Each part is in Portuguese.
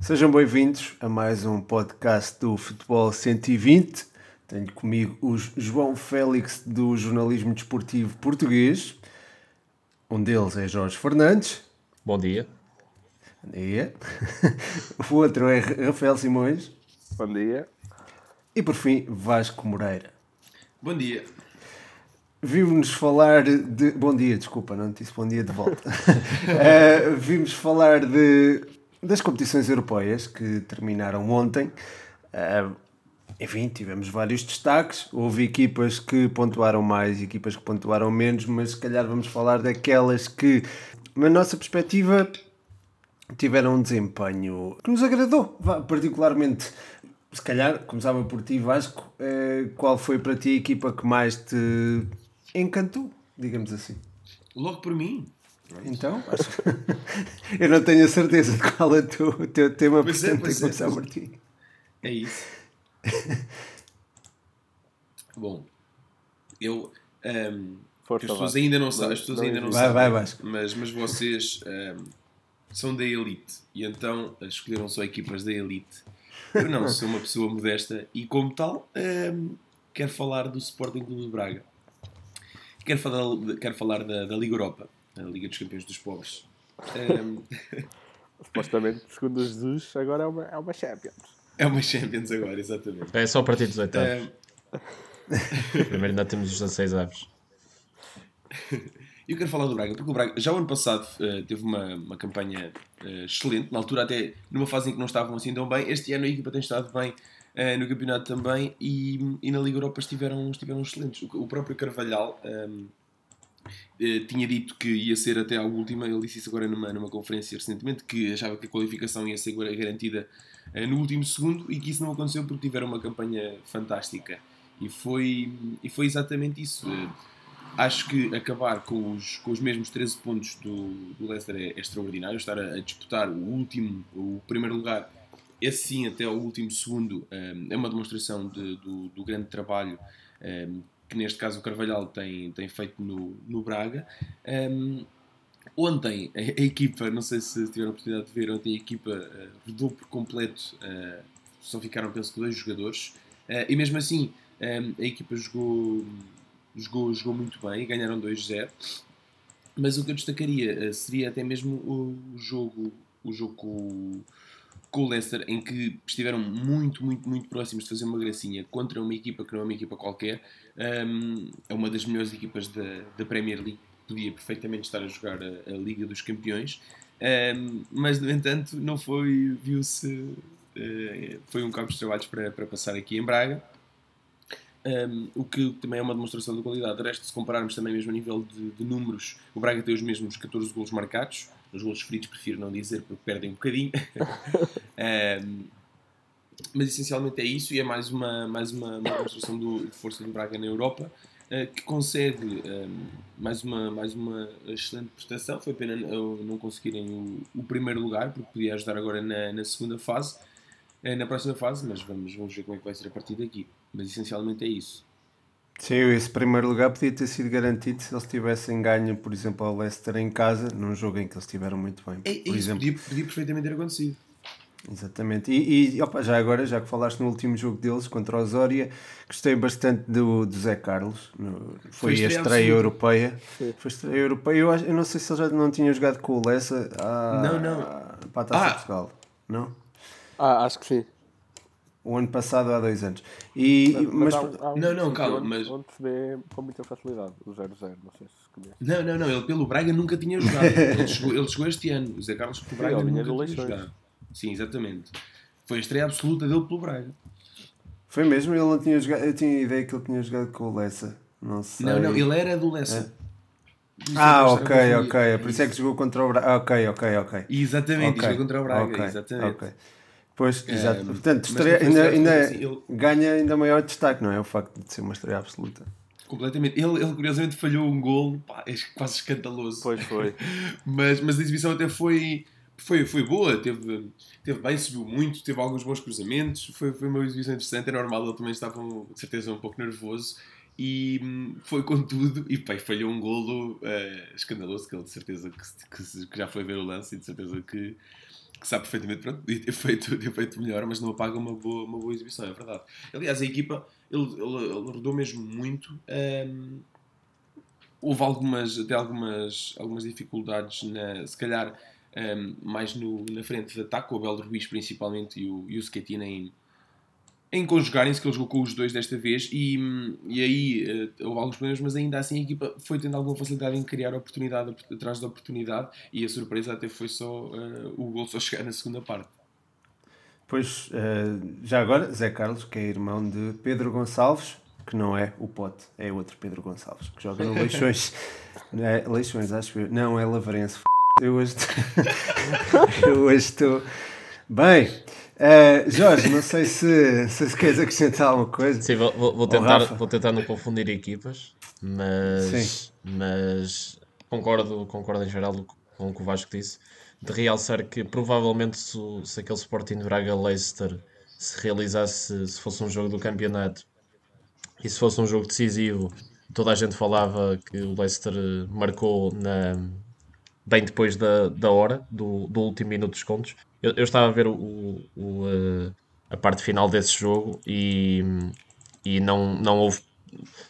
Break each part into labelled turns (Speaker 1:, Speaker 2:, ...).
Speaker 1: Sejam bem-vindos a mais um podcast do Futebol 120. Tenho comigo o João Félix do Jornalismo Desportivo Português. Um deles é Jorge Fernandes.
Speaker 2: Bom dia.
Speaker 1: Bom dia. O outro é Rafael Simões.
Speaker 3: Bom dia.
Speaker 1: E por fim, Vasco Moreira.
Speaker 4: Bom dia.
Speaker 1: Vimos falar de. Bom dia, desculpa, não disse bom dia de volta. uh, vimos falar de, das competições europeias que terminaram ontem. Uh, enfim, tivemos vários destaques. Houve equipas que pontuaram mais equipas que pontuaram menos, mas se calhar vamos falar daquelas que, na nossa perspectiva, tiveram um desempenho que nos agradou, particularmente. Se calhar, começava por ti, Vasco. Uh, qual foi para ti a equipa que mais te encantou, digamos assim.
Speaker 4: Logo por mim.
Speaker 1: Então, acho... eu não tenho a certeza de qual é o teu, o teu tema,
Speaker 4: pois
Speaker 1: portanto,
Speaker 4: é,
Speaker 1: tem que começar
Speaker 4: é,
Speaker 1: por ti.
Speaker 4: É isso. Bom, eu. Um, as pessoas ainda não sabem, as pessoas ainda não
Speaker 1: vai,
Speaker 4: sabem,
Speaker 1: vai,
Speaker 4: mas, mas vocês um, são da elite e então escolheram só equipas da elite. Eu não, sou uma pessoa modesta e, como tal, um, quero falar do Sporting Clube de Braga. Quero falar, quero falar da, da Liga Europa, a Liga dos Campeões dos Pobres. Um...
Speaker 3: Supostamente, segundo Jesus, agora é uma, é uma Champions.
Speaker 4: É uma Champions agora, exatamente.
Speaker 2: É só a partir dos oitavos. Um... Primeiro ainda temos os 16 aves.
Speaker 4: Eu quero falar do Braga, porque o Braga já o ano passado uh, teve uma, uma campanha uh, excelente, na altura até numa fase em que não estavam assim tão bem. Este ano a equipa tem estado bem uh, no campeonato também e, e, na Liga Europa estiveram, estiveram excelentes. O, o próprio Carvalhal um, uh, tinha dito que ia ser até à última, ele disse isso agora numa, numa conferência recentemente, que achava que a qualificação ia ser garantida uh, no último segundo e que isso não aconteceu porque tiveram uma campanha fantástica. E foi, e foi exatamente isso. Acho que acabar com os, com os mesmos 13 pontos do, do Leicester é, é extraordinário. Estar a, a disputar o último, o primeiro lugar esse sim, até ao último segundo, um, é uma demonstração de, do, do, grande trabalho um, que neste caso o Carvalhal tem, tem feito no, no Braga. Um, ontem a, a, equipa, não sei se tiveram a oportunidade de ver, ontem a equipa uh, rodou por completo, uh, só ficaram penso que dois jogadores, uh, e mesmo assim a equipa jogou, jogou, jogou muito bem, ganharam 2-0. Mas o que eu destacaria seria até mesmo o, o jogo, o jogo com com o Leicester, em que estiveram muito, muito, muito próximos de fazer uma gracinha contra uma equipa que não é uma equipa qualquer, um, é uma das melhores equipas da, da Premier League, podia perfeitamente estar a jogar a, a Liga dos Campeões, um, mas no entanto não foi, viu-se, uh, foi um campo de trabalhos para, para passar aqui em Braga. Um, o que também é uma demonstração de qualidade. De resto, se compararmos também mesmo a nível de, de números, o Braga tem os mesmos 14 golos marcados, os gols feridos prefiro não dizer porque perdem um bocadinho. um, mas essencialmente é isso e é mais uma, mais uma, uma demonstração do, de força do Braga na Europa uh, que consegue um, mais, uma, mais uma excelente prestação. Foi pena não conseguirem o, o primeiro lugar porque podia ajudar agora na, na segunda fase, uh, na próxima fase, mas vamos, vamos ver como é que vai ser a partir daqui. Mas essencialmente é isso.
Speaker 1: Sim, esse primeiro lugar podia ter sido garantido se eles tivessem ganho, por exemplo, ao Leicester em casa, num jogo em que eles estiveram muito bem.
Speaker 4: É,
Speaker 1: por
Speaker 4: isso
Speaker 1: exemplo.
Speaker 4: Podia, podia perfeitamente ter acontecido.
Speaker 1: Exatamente. E, e opa, já agora, já que falaste no último jogo deles contra o Osória, gostei bastante do, do Zé Carlos. No, foi, foi a estreia europeia. Sim. Foi a estreia europeia. Eu, eu não sei se ele já não tinha jogado com o Lessa à,
Speaker 4: não, não.
Speaker 1: para a Taça ah. Portugal. Não?
Speaker 3: Ah, acho que sim
Speaker 1: o ano passado há dois anos. E, mas, mas
Speaker 3: há, há um
Speaker 4: não, não, calma, mas.
Speaker 3: Onde se vê com muita facilidade o 0-0, não sei se conhece.
Speaker 4: Não, não, não, ele pelo Braga nunca tinha jogado. ele, chegou, ele chegou este ano. O Zé Carlos pelo Braga Sim, nunca tinha jogado. Sim, exatamente. Foi a estreia absoluta dele pelo Braga.
Speaker 1: Foi mesmo? Ele não tinha jogado. Eu tinha a ideia que ele tinha jogado com o Lessa. Não sei.
Speaker 4: Não, não, ele era do Lessa.
Speaker 1: É. Ah, ok, ok. É por isso é que jogou contra o Braga. Ok, ok, ok.
Speaker 4: Exatamente, okay. jogou contra o Braga. Okay. Exatamente. Okay.
Speaker 1: Pois, exato. Portanto, estreia, ainda, ainda assim, ele... ganha ainda maior destaque, não é? O facto de ser uma estreia absoluta.
Speaker 4: Completamente. Ele, ele curiosamente falhou um gol, pá, é quase escandaloso.
Speaker 3: Pois foi.
Speaker 4: mas, mas a exibição até foi, foi, foi boa, teve, teve bem, subiu muito, teve alguns bons cruzamentos, foi, foi uma exibição interessante. É normal, ele também estava, de certeza, um pouco nervoso e hum, foi com tudo e pá, falhou um golo uh, escandaloso que ele de certeza que, que, que, já foi ver o lance e de certeza que que sabe perfeitamente, pronto, podia ter feito, ter feito melhor, mas não apaga uma boa, uma boa exibição, é verdade. Aliás, a equipa, ele, ele, ele rodou mesmo muito. Um, houve algumas, até algumas, algumas dificuldades, na, se calhar um, mais no, na frente de ataque, o Abel Ruiz principalmente e o, e o Schettino em, em conjugarem-se, que ele jogou com os dois desta vez, e, e aí uh, houve alguns problemas, mas ainda assim a equipa foi tendo alguma facilidade em criar oportunidade atrás da oportunidade, e a surpresa até foi só uh, o gol só chegar na segunda parte.
Speaker 1: Pois, uh, já agora, Zé Carlos, que é irmão de Pedro Gonçalves, que não é o Pote, é outro Pedro Gonçalves, que joga no Leixões. é, Leixões, acho eu. Não, é Lavrense. Eu hoje estou. eu hoje estou. Bem, uh, Jorge, não sei se, se queres acrescentar alguma coisa.
Speaker 2: Sim, vou, vou, tentar, vou tentar não confundir equipas, mas, mas concordo, concordo em geral com o que o Vasco disse. De realçar que provavelmente se, se aquele Sporting de Braga Leicester se realizasse, se fosse um jogo do campeonato e se fosse um jogo decisivo, toda a gente falava que o Leicester marcou na, bem depois da, da hora, do, do último minuto dos contos. Eu, eu estava a ver o, o, a parte final desse jogo e, e não, não houve.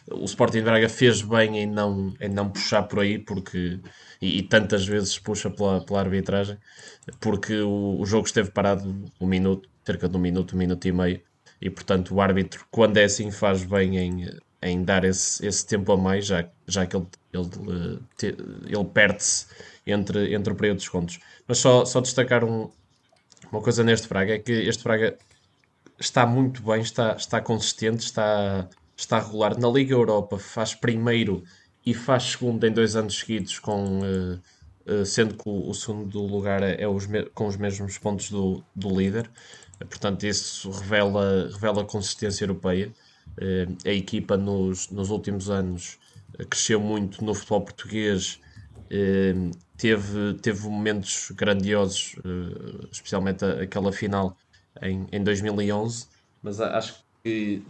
Speaker 2: O Sporting Braga fez bem em não, em não puxar por aí, porque e, e tantas vezes puxa pela, pela arbitragem, porque o, o jogo esteve parado um minuto, cerca de um minuto, um minuto e meio, e portanto o árbitro, quando é assim, faz bem em, em dar esse, esse tempo a mais, já, já que ele, ele, ele perde-se entre, entre o período de descontos. Mas só, só destacar um, uma coisa neste Braga, é que este Braga está muito bem, está, está consistente, está, está rolar. Na Liga Europa faz primeiro e faz segundo em dois anos seguidos, com, uh, uh, sendo que o, o, segundo lugar é, é os com os mesmos pontos do, do líder. Portanto, isso revela, revela consistência europeia. Uh, a equipa nos, nos últimos anos cresceu muito no futebol português teve, teve momentos grandiosos, especialmente aquela final em, em 2011, mas acho que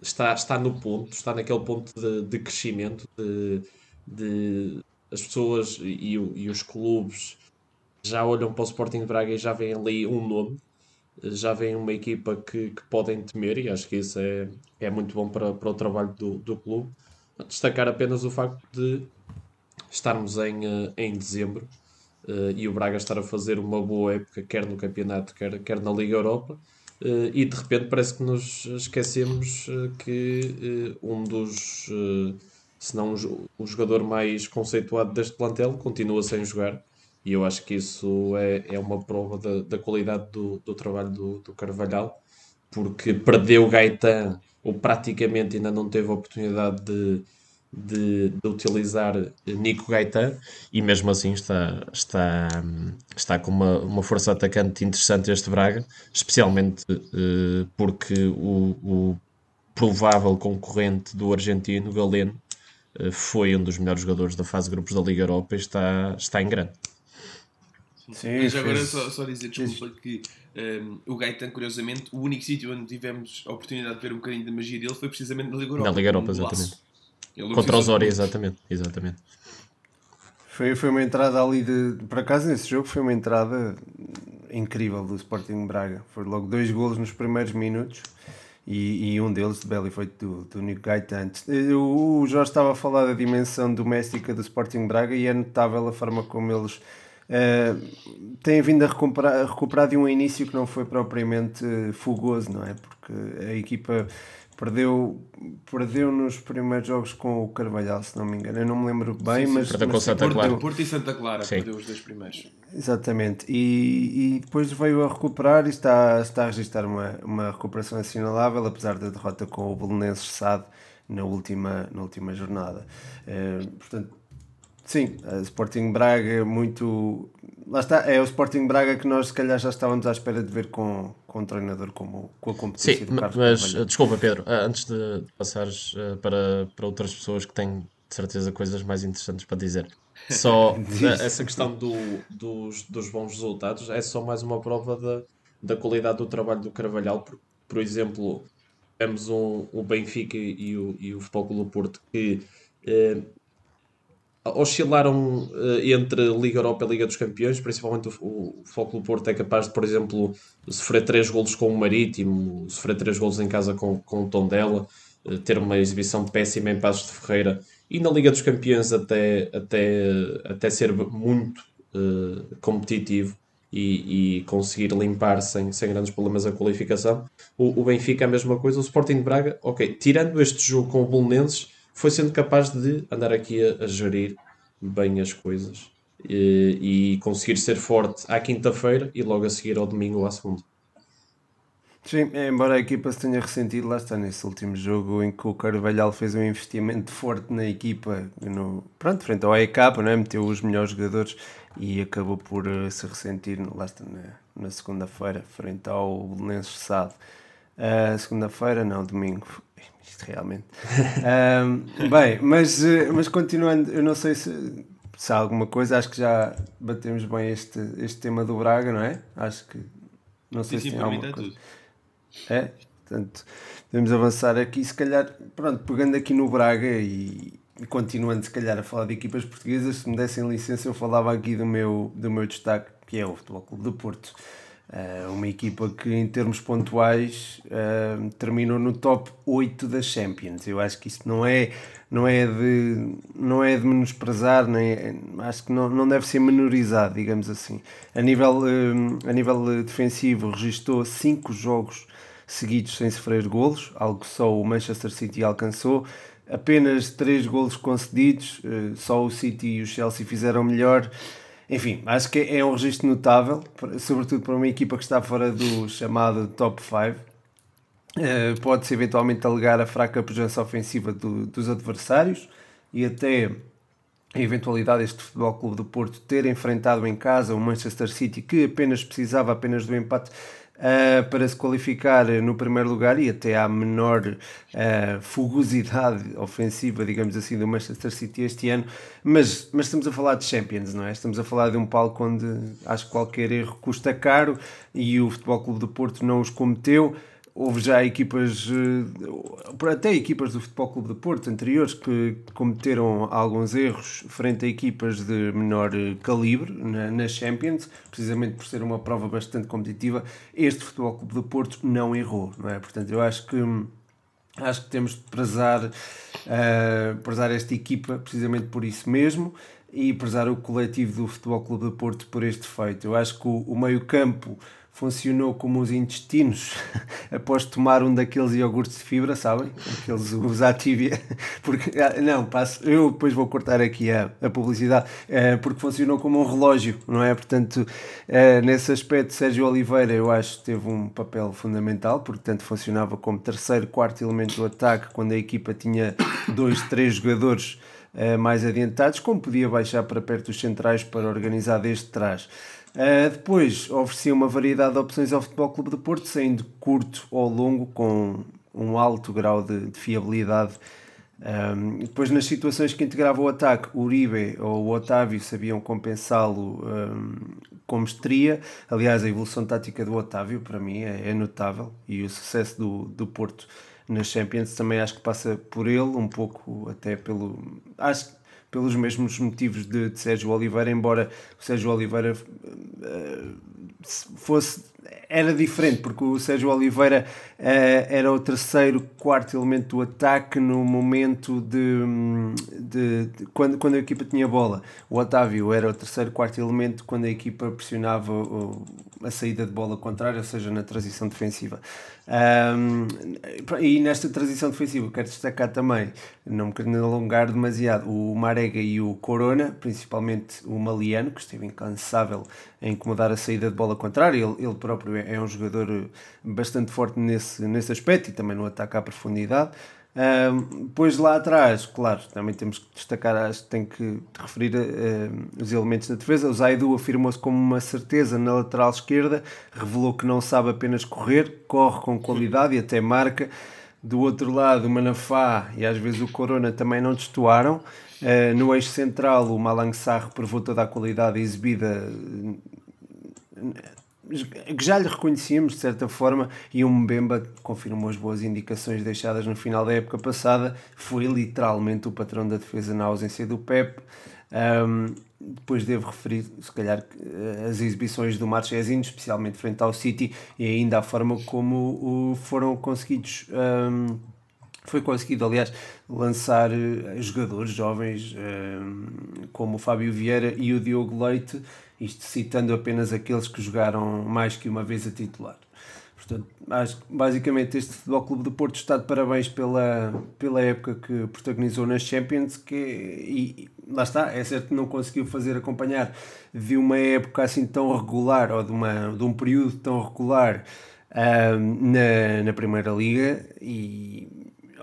Speaker 2: está, está no ponto, está naquele ponto de, de crescimento, de, de as pessoas e, e, os clubes já olham para o Sporting de Braga e já veem ali um nome, já veem uma equipa que, que podem temer e acho que isso é, é muito bom para, para o trabalho do, do clube. Destacar apenas o facto de estarmos em, eh, em dezembro uh, e o Braga estar a fazer uma boa época, quer no campeonato, quer, quer na Liga Europa. Uh, e de repente parece que nos esquecemos que um dos, se não o jogador mais conceituado deste plantel, continua sem jogar. E eu acho que isso é, é uma prova da, da qualidade do, do trabalho do, do Carvalhal, porque perdeu Gaetan, ou praticamente ainda não teve a oportunidade de, de, de, utilizar Nico Gaetan e mesmo assim está, está, está com uma, uma força atacante interessante este Braga, especialmente uh, porque o, o, provável concorrente do argentino, Galeno, uh, foi um dos melhores jogadores da fase de grupos da Liga Europa e está, está em grande.
Speaker 4: Sim, Mas agora só, só dizer, desculpa, que um, ehm, o Gaetan, curiosamente, o único sítio onde tivemos a oportunidade de ver um bocadinho da magia dele foi precisamente na Liga Europa.
Speaker 2: Na Liga Europa, exatamente. Contra os Ori, exatamente, exatamente.
Speaker 1: Foi, foi uma entrada ali de. Por acaso, nesse jogo, foi uma entrada incrível do Sporting Braga. Foi logo dois golos nos primeiros minutos e, e um deles de belo efeito do, do Nico Gaetan. O, o Jorge estava a falar da dimensão doméstica do Sporting Braga e é notável a forma como eles. Uh, têm vindo a recuperar, a recuperar de um início que não foi propriamente fugoso, não é? Porque a equipa Perdeu, perdeu nos primeiros jogos com o Carvalhal, se não me engano. Eu não me lembro bem, sim, sim, mas.
Speaker 4: Perdeu
Speaker 1: com
Speaker 4: Santa Clara. Porto e Santa Clara, sim. perdeu os dois primeiros.
Speaker 1: Exatamente. E, e depois veio a recuperar e está, está a registrar uma, uma recuperação assinalável, apesar da derrota com o Belenenses SAD na última, na última jornada. Uh, portanto, sim, a Sporting Braga muito lá está, é o Sporting Braga que nós se calhar já estávamos à espera de ver com, com um treinador como com a competência
Speaker 2: Sim, do Carlos mas Carvalho. desculpa Pedro, ah, antes de passares ah, para, para outras pessoas que têm de certeza coisas mais interessantes para dizer. Só essa questão do, dos, dos bons resultados é só mais uma prova da, da qualidade do trabalho do Carvalhal. Por, por exemplo, temos um, o Benfica e o, e o Futebol Clube Porto que eh, oscilaram uh, entre Liga Europa e Liga dos Campeões, principalmente o, o Foco do Porto é capaz de, por exemplo, sofrer 3 golos com o Marítimo, sofrer 3 golos em casa com, com o Tondela, uh, ter uma exibição péssima em Passos de Ferreira e na Liga dos Campeões até, até, até ser muito uh, competitivo e, e, conseguir limpar sem, sem grandes problemas a qualificação. O, o Benfica é a mesma coisa, o Sporting de Braga, ok, tirando este jogo com o Bolonenses, foi sendo capaz de andar aqui a, a gerir bem as coisas e, e conseguir ser forte à quinta-feira e logo a seguir ao domingo ou à segunda.
Speaker 1: Sim, embora a equipa se tenha ressentido, lá está nesse último jogo em que o Carvalhal fez um investimento forte na equipa, no, pronto, frente ao AEK, né, meteu os melhores jogadores e acabou por uh, se ressentir, lá está, na, na segunda-feira, frente ao Belenenses Sado. Uh, segunda-feira, não, domingo. Isto realmente. uh, bem, mas, uh, mas continuando, eu não sei se, se há alguma coisa, acho que já batemos bem este, este tema do Braga, não é? Acho que. Não sei sim, se sim, tem alguma coisa. Tudo. É? Portanto, podemos avançar aqui, se calhar, pronto, pegando aqui no Braga e, e continuando se calhar a falar de equipas portuguesas, se me dessem licença eu falava aqui do meu, do meu destaque, que é o Futebol Clube do Porto. Uh, uma equipa que em termos pontuais uh, terminou no top 8 das Champions. Eu acho que isso não é, não é, de, não é de menosprezar, nem, acho que não, não deve ser menorizado, digamos assim. A nível, uh, a nível defensivo, registou 5 jogos seguidos sem sofrer golos, algo que só o Manchester City alcançou. Apenas 3 golos concedidos, só o City e o Chelsea fizeram melhor. Enfim, acho que é um registro notável, sobretudo para uma equipa que está fora do chamado top 5. Uh, eh, Pode-se eventualmente alegar a fraca presença ofensiva do, dos adversários e até a eventualidade deste Futebol Clube do Porto ter enfrentado em casa o Manchester City que apenas precisava apenas do empate uh, para se qualificar no primeiro lugar e até à menor uh, fugosidade ofensiva, digamos assim, do Manchester City este ano. Mas, mas estamos a falar de Champions, não é? Estamos a falar de um palco onde acho que qualquer erro custa caro e o Futebol Clube do Porto não os cometeu houve já equipas, eh, até equipas do Futebol Clube de Porto anteriores que cometeram alguns erros frente a equipas de menor eh, calibre na, na Champions, precisamente por ser uma prova bastante competitiva. Este Futebol Clube de Porto não errou, não é? Portanto, eu acho que acho que temos de prezar, uh, prezar esta equipa precisamente por isso mesmo e prezar o coletivo do Futebol Clube de Porto por este feito. Eu acho que o, o meio-campo funcionou como os intestinos após tomar um daqueles iogurtes de fibra, sabem? Aqueles os Activia. Porque, ah, não, passo, eu depois vou cortar aqui a, a publicidade, é, porque funcionou como um relógio, não é? Portanto, é, nesse aspecto, Sérgio Oliveira eu acho que teve um papel fundamental, porque tanto funcionava como terceiro, quarto elemento do ataque, quando a equipa tinha dois, três jogadores é, mais adiantados, como podia baixar para perto dos centrais para organizar desde trás. Uh, depois oferecia uma variedade de opções ao Futebol Clube de Porto, sendo curto ou longo, com um alto grau de, de fiabilidade. Um, depois, nas situações que integrava o ataque, o Uribe ou o Otávio sabiam compensá-lo um, com mestria. Aliás, a evolução tática do Otávio, para mim, é, é, notável e o sucesso do, do Porto nas Champions também acho que passa por ele, um pouco até pelo. Acho pelos mesmos motivos de, de Sérgio Oliveira, embora o Sérgio Oliveira uh, fosse era diferente, porque o Sérgio Oliveira uh, era o terceiro, quarto elemento do ataque no momento de, de, de, quando, quando a equipa tinha bola. O Otávio era o terceiro, quarto elemento quando a equipa pressionava o, a saída de bola contrária, ou seja, na transição defensiva. Um, e nesta transição defensiva, quero destacar também, não me quero alongar demasiado, o Marega e o Corona, principalmente o Maliano, que esteve incansável em incomodar a saída de bola contrária. Ele, ele próprio é, é um jogador bastante forte nesse, nesse aspecto e também no ataque à profundidade. Depois lá atrás, claro, também temos que destacar, acho que tem que referir uh, os elementos da defesa. O Zaidu afirmou-se como uma certeza na lateral esquerda, revelou que não sabe apenas correr, corre com qualidade e até marca. Do outro lado, o Manafá e às vezes o Corona também não destoaram. Uh, no eixo central, o Malang Sarr provou toda a qualidade exibida que já lhe reconhecíamos de certa forma e o Mbemba confirmou as boas indicações deixadas no final da época passada foi literalmente o patrão da defesa na ausência do Pep Um, depois devo referir, se calhar, as exibições do Marchezinho, especialmente frente ao City, e ainda a forma como foram conseguidos. Um, foi conseguido, aliás, lançar uh, jogadores jovens um, como o Fábio Vieira e o Diogo Leite, isto citando apenas aqueles que jogaram mais que uma vez a titular. Portanto, acho que basicamente este Futebol Clube do Porto está de parabéns pela, pela época que protagonizou nas Champions, que, e lá está, é certo que não conseguiu fazer acompanhar de uma época assim tão regular, ou de, uma, de um período tão regular um, na, na Primeira Liga, e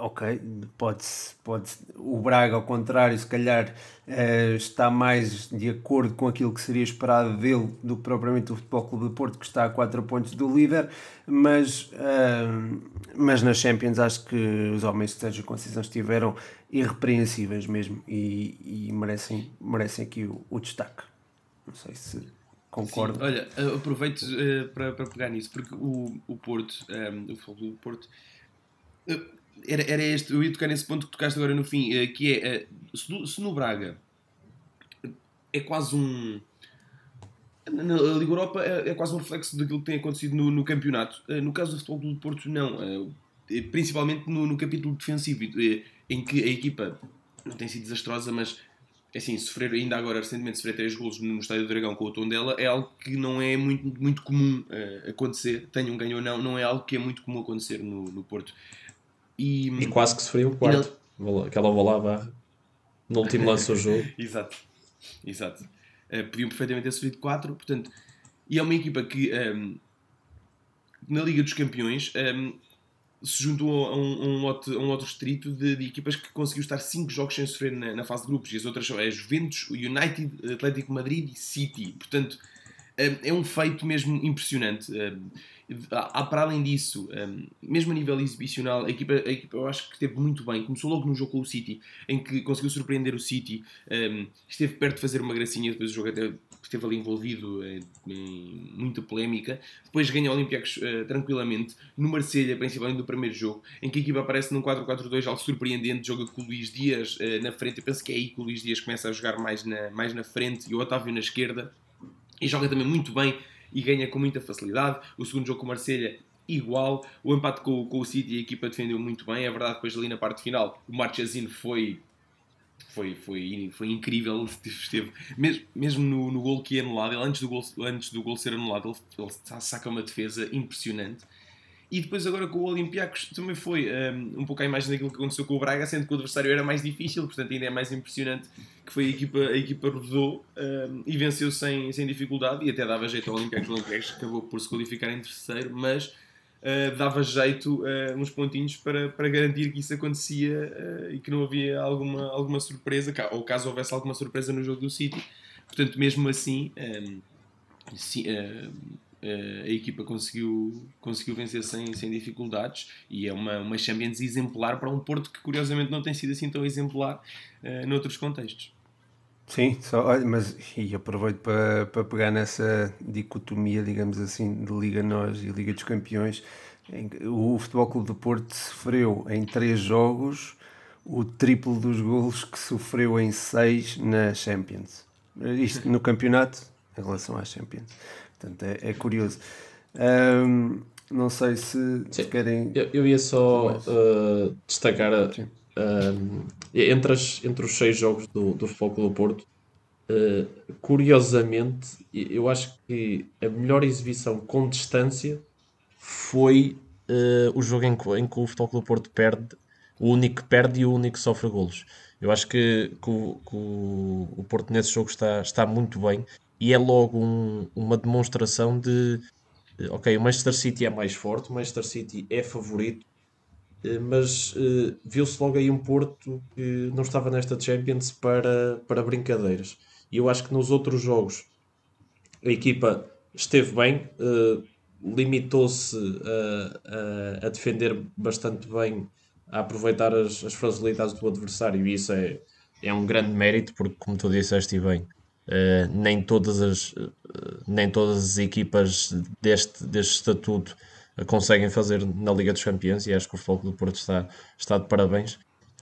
Speaker 1: ok, pode, pode o Braga, ao contrário, se calhar uh, está mais de acordo com aquilo que seria esperado dele do que propriamente o Futebol Clube de Porto, que está a 4 pontos do líder, mas, uh, mas nas Champions acho que os homens de Sérgio Conceição estiveram irrepreensíveis mesmo e, e merecem, merecem aqui o, o destaque. Não sei se concordo.
Speaker 4: Sim, olha, aproveito uh, para, para pegar nisso, porque o, o Porto, um, o Futebol do Porto era, era este, eu ia tocar nesse ponto que tocaste agora no fim, eh, que é eh, se no, Braga é quase um. Na Liga Europa é, é, quase um reflexo daquilo que tem acontecido no, no campeonato. Eh, no caso do Futebol do Porto, não. Principalmente no, no capítulo defensivo, em que a equipa não tem sido desastrosa, mas assim, sofrer ainda agora recentemente sofrer 3 golos no Estádio do Dragão com o tom dela é algo que não é muito, muito comum acontecer, tenham um ganho ou não, não é algo que é muito comum acontecer no, no Porto.
Speaker 2: E, e quase que sofreu o quarto. Não... Aquela barra. No último lance do jogo.
Speaker 4: Exato. Exato. Uh, podiam perfeitamente ter sofrido 4. Portanto, e é uma equipa que um, ehm, na Liga dos Campeões um, ehm, se juntou a um, a um, outro, a um outro distrito de, de, equipas que conseguiu estar 5 jogos sem sofrer na, na, fase de grupos. E as outras são a Juventus, United, Atlético Madrid e City. Portanto, ehm, é um feito mesmo impressionante. Há, para além disso, um, mesmo a nível exibicional, a equipa, a equipa eu acho que esteve muito bem. Começou logo no jogo com o City, em que conseguiu surpreender o City, um, esteve perto de fazer uma gracinha, depois o jogo até esteve ali envolvido em, em muita polémica. Depois ganha o Olympiacos uh, tranquilamente, no Marselha, principalmente no primeiro jogo, em que a equipa aparece num 4-4-2, algo surpreendente, joga com o Luís Dias uh, na frente. Eu penso que é aí que o Luís Dias começa a jogar mais na, mais na frente e o Otávio na esquerda. E joga também muito bem e ganha com muita facilidade. O segundo jogo com o Marselha igual. O empate com, com o City, a equipa defendeu muito bem. É verdade, depois ali na parte final, o Marchesino foi foi, foi, foi incrível. Esteve, mesmo, mesmo no, no gol que é anulado, ele, antes, do gol, antes do gol ser anulado, ele, ele saca uma defesa impressionante. E depois agora com o Olympiacos também foi um, um pouco a imagem daquilo que aconteceu com o Braga, sendo que o adversário era mais difícil, portanto ainda é mais impressionante que foi a equipa, a equipa rodou um, e venceu sem, sem dificuldade e até dava jeito ao Olympiacos, o Olympiacos acabou por se qualificar em terceiro, mas uh, dava jeito uh, uns pontinhos para, para garantir que isso acontecia uh, e que não havia alguma, alguma surpresa, ou caso houvesse alguma surpresa no jogo do City. Portanto, mesmo assim, um, si, Uh, a equipa conseguiu, conseguiu vencer sem, sem dificuldades e é uma, uma Champions exemplar para um Porto que curiosamente não tem sido assim tão exemplar uh, noutros contextos.
Speaker 1: Sim, só, mas e aproveito para, para pegar nessa dicotomia, digamos assim, de Liga Nós e Liga dos Campeões. O Futebol Clube do Porto sofreu em três jogos o triplo dos golos que sofreu em seis na Champions. Isto no campeonato em relação à Champions. Portanto, é, é curioso. Um, não sei se, se querem.
Speaker 2: Eu, eu, ia só uh, destacar uh, entre, as, entre os seis jogos do, do Futebol do Porto. Uh, curiosamente, eu acho que a melhor exibição com distância foi o jogo em que, em que o Futebol do Porto perde, o único que perde e o único que sofre golos. Eu acho que, que, o, que o, o Porto nesse jogo está, está muito bem e é logo um, uma demonstração de ok, o Manchester City é mais forte, o Manchester City é favorito, eh, mas uh, viu-se logo aí um Porto que não estava nesta Champions para, para brincadeiras. E eu acho que nos outros jogos a equipa esteve bem, uh, limitou-se a, a, a, defender bastante bem, a aproveitar as, as fragilidades do adversário, e isso é, é um grande mérito, porque, como tu disseste bem, Uh, nem, todas as, uh, nem todas as equipas deste, deste estatuto conseguem fazer na Liga dos Campeões e acho que o Futebol do Porto está, está de parabéns.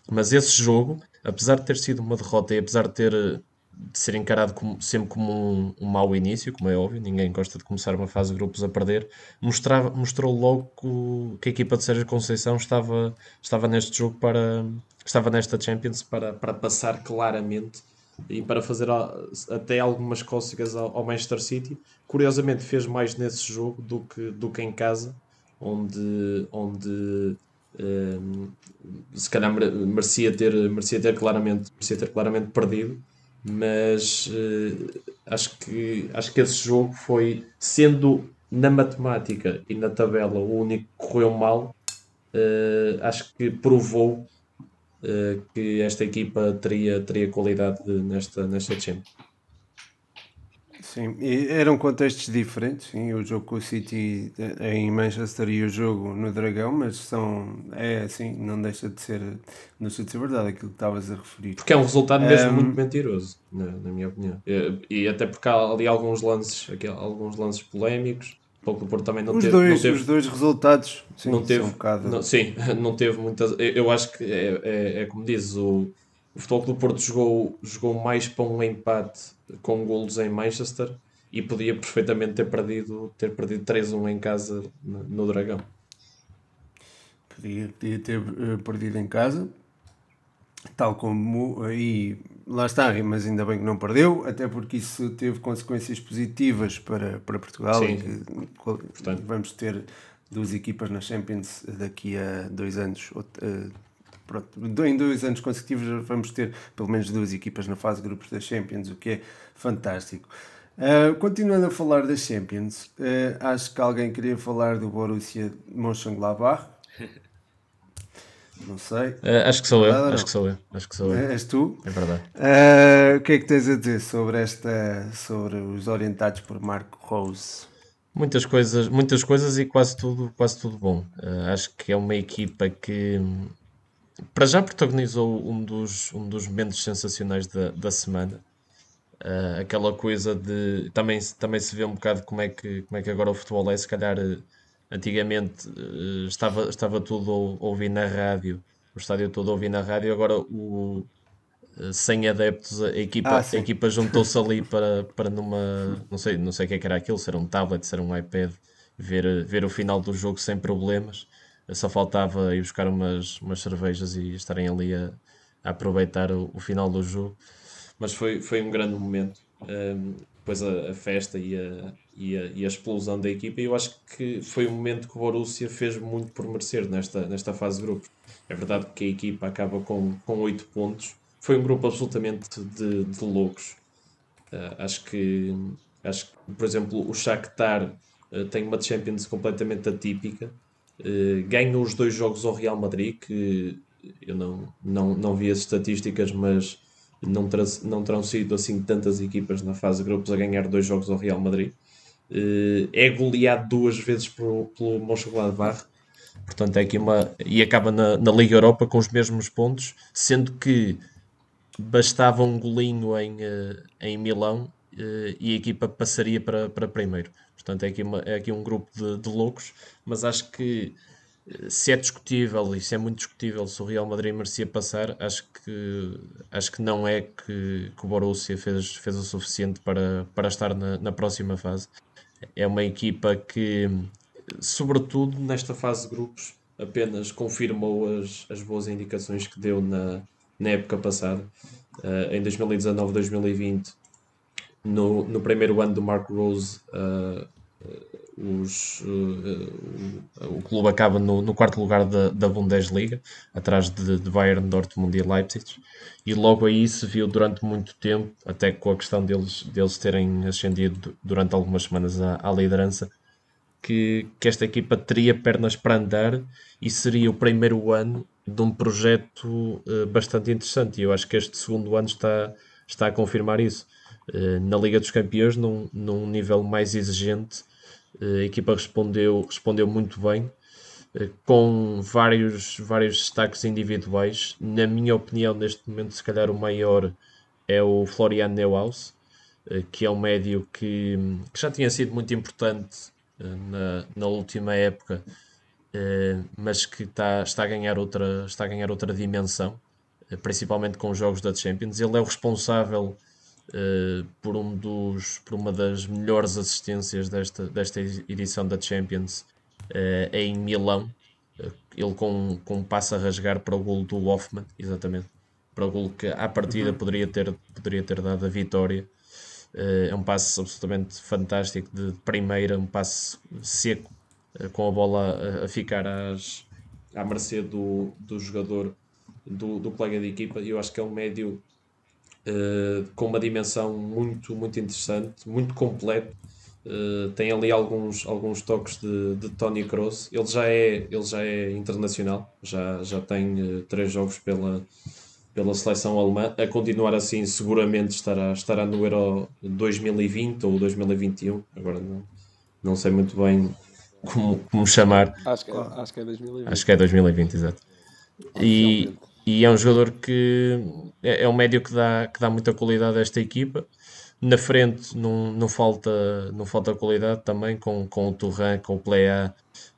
Speaker 2: Mas esse jogo, apesar de ter sido uma derrota e apesar de ter de ser encarado como, sempre como um, um mau início, como é óbvio, ninguém gosta de começar uma fase de grupos a perder, mostrava, mostrou logo que, que a equipa de Sérgio Conceição estava, estava neste jogo para estava nesta Champions para, para passar claramente e para fazer até algumas cócegas ao, Manchester City. Curiosamente fez mais nesse jogo do que, do que em casa, onde, onde um, se calhar merecia ter, merecia ter claramente, merecia ter claramente perdido mas uh, acho, que, acho que esse jogo foi, sendo na matemática e na tabela o único que correu mal, uh, acho que provou uh, que esta equipa teria, teria qualidade nesta, nesta Champions.
Speaker 1: Sim, eram contextos diferentes, sim, o jogo com o City eh, em Manchester e o jogo no Dragão, mas são, é assim, não deixa de ser, não deixa de ser verdade aquilo que estavas a referir.
Speaker 2: Porque é um resultado mesmo um, muito mentiroso, na, na minha opinião. E, e, até porque há ali alguns lances, aqui, alguns lances polémicos, pouco do Porto também não
Speaker 1: os
Speaker 2: teve,
Speaker 1: dois,
Speaker 2: não teve,
Speaker 1: Os dois resultados, sim,
Speaker 2: não teve, um bocado... não, sim, não teve muitas, eu acho que é, é, é como dizes, o, o Futebol do Porto jogou, jogou mais para um empate com golos em Manchester e podia perfeitamente ter perdido, ter perdido 3-1 em casa no, Dragão.
Speaker 1: Podia, podia ter uh, perdido em casa, tal como aí lá está, mas ainda bem que não perdeu, até porque isso teve consequências positivas para, para Portugal Sim. e Portanto. vamos ter duas equipas na Champions daqui a dois anos. Uh, pronto, em dois anos consecutivos vamos ter pelo menos duas equipas na fase de grupos da Champions, o que é fantástico. Uh, continuando a falar das Champions, uh, acho que alguém queria falar do Borussia Mönchengladbach. Não sei.
Speaker 2: Uh, acho que sou eu. Acho que sou eu. Acho que sou eu.
Speaker 1: És tu?
Speaker 2: É verdade.
Speaker 1: o que é que tens a dizer sobre esta, sobre os orientados por Marco Rose?
Speaker 2: Muitas coisas, muitas coisas e quase tudo, quase tudo bom. acho que é uma equipa que para já protagonizou um dos, um dos momentos sensacionais da, da semana. Uh, aquela coisa de. Também, também se vê um bocado como é, que, como é que agora o futebol é. Se calhar antigamente uh, estava, estava tudo a ouvir na rádio, o estádio todo a ouvir na rádio, agora o. Uh, sem adeptos, a equipa, ah, a equipa juntou-se ali para, para numa. Não sei, não sei o que, é que era aquilo, se era um tablet, se era um iPad, ver, ver o final do jogo sem problemas só faltava ir buscar umas, umas cervejas e estarem ali a, a aproveitar o, o, final do jogo. Mas foi, foi um grande momento. Depois a, a festa e a, e, a, e a explosão da equipa. E eu acho que foi um momento que o Borussia fez muito por merecer nesta, nesta fase de grupos. É verdade que a equipa acaba com, com 8 pontos. Foi um grupo absolutamente de, de loucos. Uh, acho que, acho que, por exemplo, o Shakhtar uh, tem uma Champions completamente atípica. Uh, ganha os dois jogos ao Real Madrid, que eu não, não, não vi as estatísticas, mas não, não terão sido assim tantas equipas na fase de grupos a ganhar dois jogos ao Real Madrid. Uh, é goleado duas vezes pelo, pelo Mönchengladbach, portanto é aqui uma... e acaba na, na Liga Europa com os mesmos pontos, sendo que bastava um golinho em, uh, em Milão e a equipa passaria para, para primeiro. Portanto, é aqui, uma, é aqui um grupo de, de, loucos, mas acho que eh, se é discutível, se é muito discutível se o Real Madrid merecia passar, acho que, acho que não é que, que o Borussia fez, fez o suficiente para, para estar na, na próxima fase. É uma equipa que, sobretudo nesta fase de grupos, apenas confirmou as, as boas indicações que deu na, na época passada. Uh, em 2019-2020 no, no primeiro ano do Mark Rose, uh, os, uh, o, clube acaba no, no, quarto lugar da, da Bundesliga, atrás de, de, Bayern, Dortmund e Leipzig, e logo aí se viu durante muito tempo, até com a questão deles, deles terem ascendido durante algumas semanas à, à liderança, que, que esta equipa teria pernas para andar e seria o primeiro ano de um projeto uh, bastante interessante. E eu acho que este segundo ano está, está a confirmar isso. Eh, na Liga dos Campeões, num, num nível mais exigente, a equipa respondeu, respondeu muito bem, eh, com vários, vários destaques individuais. Na minha opinião, neste momento, se calhar o maior é o Florian Neuhaus, que é um médio que, que já tinha sido muito importante na, na última época, mas que está, está, a ganhar outra, está a ganhar outra dimensão, principalmente com os jogos da Champions. Ele é o responsável uh, por, um dos, por uma das melhores assistências desta, desta edição da Champions uh, em Milão. Uh, ele com, com um passo a rasgar para o gol do Hoffman, exatamente. Para o gol que à partida uhum. poderia, ter, poderia ter dado a vitória. é um passo absolutamente fantástico de primeira, um passo seco, com a bola a, a ficar às, à mercê do, do jogador, do, do colega de equipa. Eu acho que é um médio uh, com uma dimensão muito, muito interessante, muito completo. Uh, tem ali alguns, alguns toques de, de Tony Kroos. Ele já é, ele já é internacional, já, já tem uh, três jogos pela, pela seleção alemã. A continuar assim, seguramente estará, estará no Euro 2020 ou 2021. Agora não, não sei muito bem como, como chamar.
Speaker 3: Acho que, é, acho que é 2020.
Speaker 2: Acho que é 2020, exato. E, e é um jogador que é, é um médio que dá, que dá muita qualidade a esta equipa. Na frente não, não, falta, não falta qualidade também com, com o Turran, com o Plea,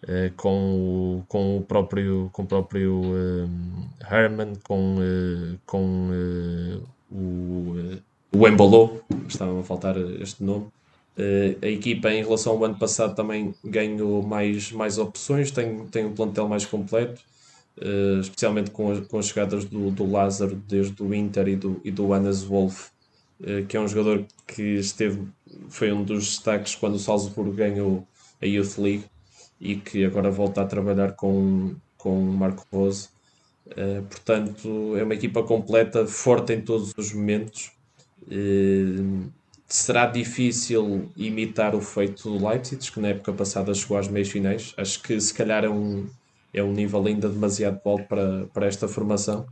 Speaker 2: eh, com, o, com o próprio, com o próprio eh, Herman, com, uh, com uh, o, uh, o estava a faltar este nome. a equipa em relação ao ano passado também ganhou mais, mais opções, tem, tem um plantel mais completo uh, especialmente com, as, com as chegadas do, do Lázaro desde o Inter e do, e do Hannes Wolf, uh, que é um jogador que esteve, foi um dos destaques quando o Salzburgo ganhou a Youth League e que agora volta a trabalhar com, com Marco Rose. Uh, portanto, é uma equipa completa, forte em todos os momentos. Uh, será difícil imitar o feito do Leipzig, que na época passada chegou às meias finais. Acho que se calhar é um, é um nível ainda demasiado alto para, para esta formação,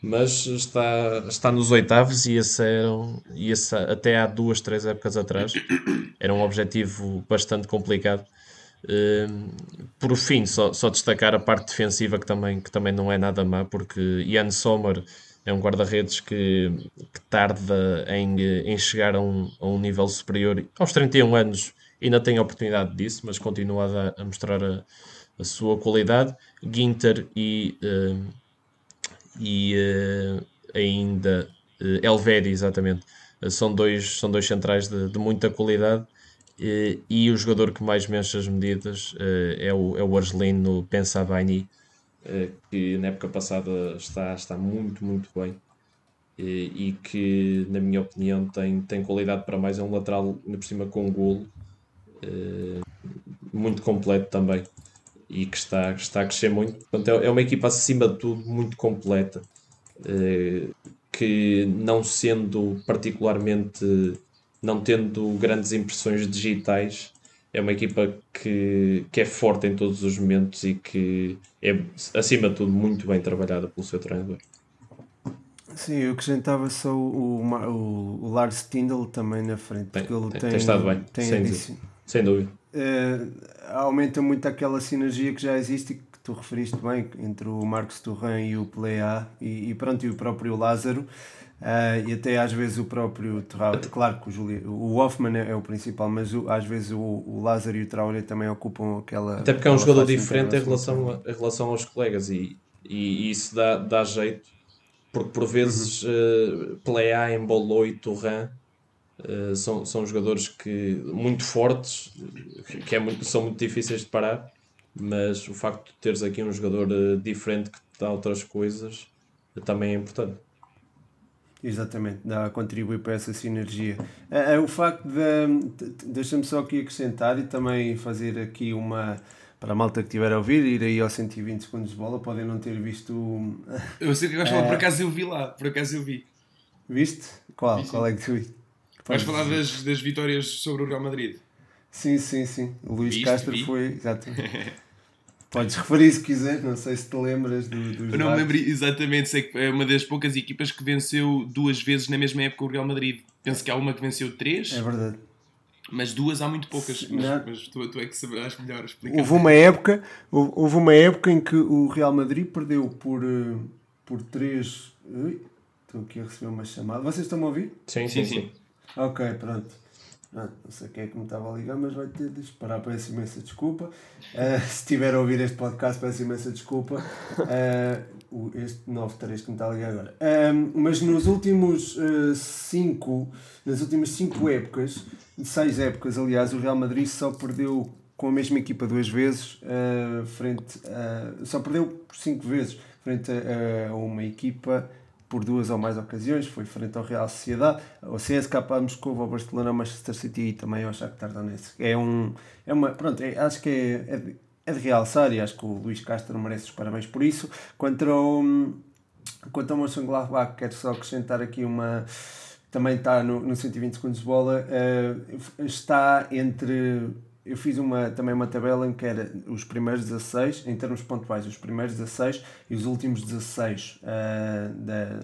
Speaker 2: mas está, está nos oitavos e esse, era, e esse até há duas, três épocas atrás era um objetivo bastante complicado. Uh, por fim, só, só destacar a parte defensiva que também, que também não é nada má, porque Ian Sommer é um guarda-redes que, que, tarda em, em chegar a um, a um nível superior. Aos 31 anos ainda tem a oportunidade disso, mas continua a, a mostrar a, a sua qualidade. Ginter e, uh, e uh, ainda uh, Elvedi, exatamente, são, dois, são dois centrais de, de muita qualidade. e o jogador que mais mexe as medidas é, o, é o argelino Pensabani, que na época passada está, está muito, muito bem. E, que, na minha opinião, tem, tem qualidade para mais. É um lateral, por cima, com golo, muito completo também e que está, está a crescer muito. Portanto, é, é uma equipa acima de tudo muito completa, eh, que não sendo particularmente, não tendo grandes impressões digitais, é uma equipa que, que é forte em todos os momentos e que é, acima de tudo, muito bem trabalhada pelo seu treinador.
Speaker 1: Sim, eu acrescentava só o, o, o Lars Tindall também na frente,
Speaker 2: porque tem, ele tem, tem estado bem, tem sem. Sem dúvida.
Speaker 1: Uh, aumenta muito aquela sinergia que já existe e que tu referiste bem entre o Marcos Turran e o Plea e, e pronto, e o próprio Lázaro. Uh, e até às vezes o próprio Traoré, claro que o, Juli, o Hoffman é, é, o principal, mas o, às vezes o, o Lázaro e o Traoré também ocupam aquela.
Speaker 2: Até porque é um jogador diferente em relação, a, em relação aos colegas e, e, e, isso dá, dá jeito, porque por vezes uhum. uh, Plea, Embolou e Turran Uh, são, são jogadores que muito fortes, que é muito, são muito difíceis de parar, mas o facto de teres aqui um jogador uh, diferente que dá outras coisas uh, também é importante.
Speaker 1: Exatamente, dá a contribuir para essa sinergia. É, o facto de. Deixa-me só aqui acrescentar e também fazer aqui uma. Para a malta que estiver a ouvir, ir aí aos 120 segundos de bola, podem não ter visto.
Speaker 4: Eu sei que eu por acaso eu vi lá, por acaso eu vi.
Speaker 1: Viste? Qual? Vi, Qual é que tu viste?
Speaker 4: Vais falar das, das vitórias sobre o Real Madrid?
Speaker 1: Sim, sim, sim. O Luís Viste, Castro vi. foi. Exato. Podes referir se quiser, não sei se te lembras do, dos.
Speaker 4: Eu não me lembro exatamente, sei que é uma das poucas equipas que venceu duas vezes na mesma época o Real Madrid. Penso que há uma que venceu três.
Speaker 1: É verdade.
Speaker 4: Mas duas há muito poucas. Mas, mas tu, tu, é que saberás melhor explicar.
Speaker 1: Houve uma época, houve uma época em que o Real Madrid perdeu por, eh, por três. Ui, estou aqui a receber uma chamada. Vocês estão a ouvir?
Speaker 2: Sim, sim, sim. sim.
Speaker 1: Ok, pronto. não sei quem é que me estava a ligar, mas vai ter de esperar, peço imensa desculpa. Uh, se estiver a ouvir este podcast, peço imensa desculpa. Uh, este 93 que me está a ligar agora. mas nos últimos uh, cinco, nas últimas cinco épocas, seis épocas, aliás, o Real Madrid só perdeu com a mesma equipa duas vezes, uh, frente a, só perdeu por cinco vezes frente a, a uma equipa por duas ou mais ocasiões, foi frente ao Real Sociedade, ao CSKA Moscou, ao Barcelona, ao Manchester City e também ao Shakhtar Donetsk. É um, é uma, pronto, é, acho que é, é, de, é de realçar e acho que o Luís Castro merece os parabéns por isso. Quanto ao, quanto ao Mönchengladbach, quero só acrescentar aqui uma também está no, no 120 segundos de bola, uh, está entre eu fiz uma, também uma tabela em que era os primeiros 16, em termos pontuais, os primeiros 16 e os últimos 16 uh, ah, da,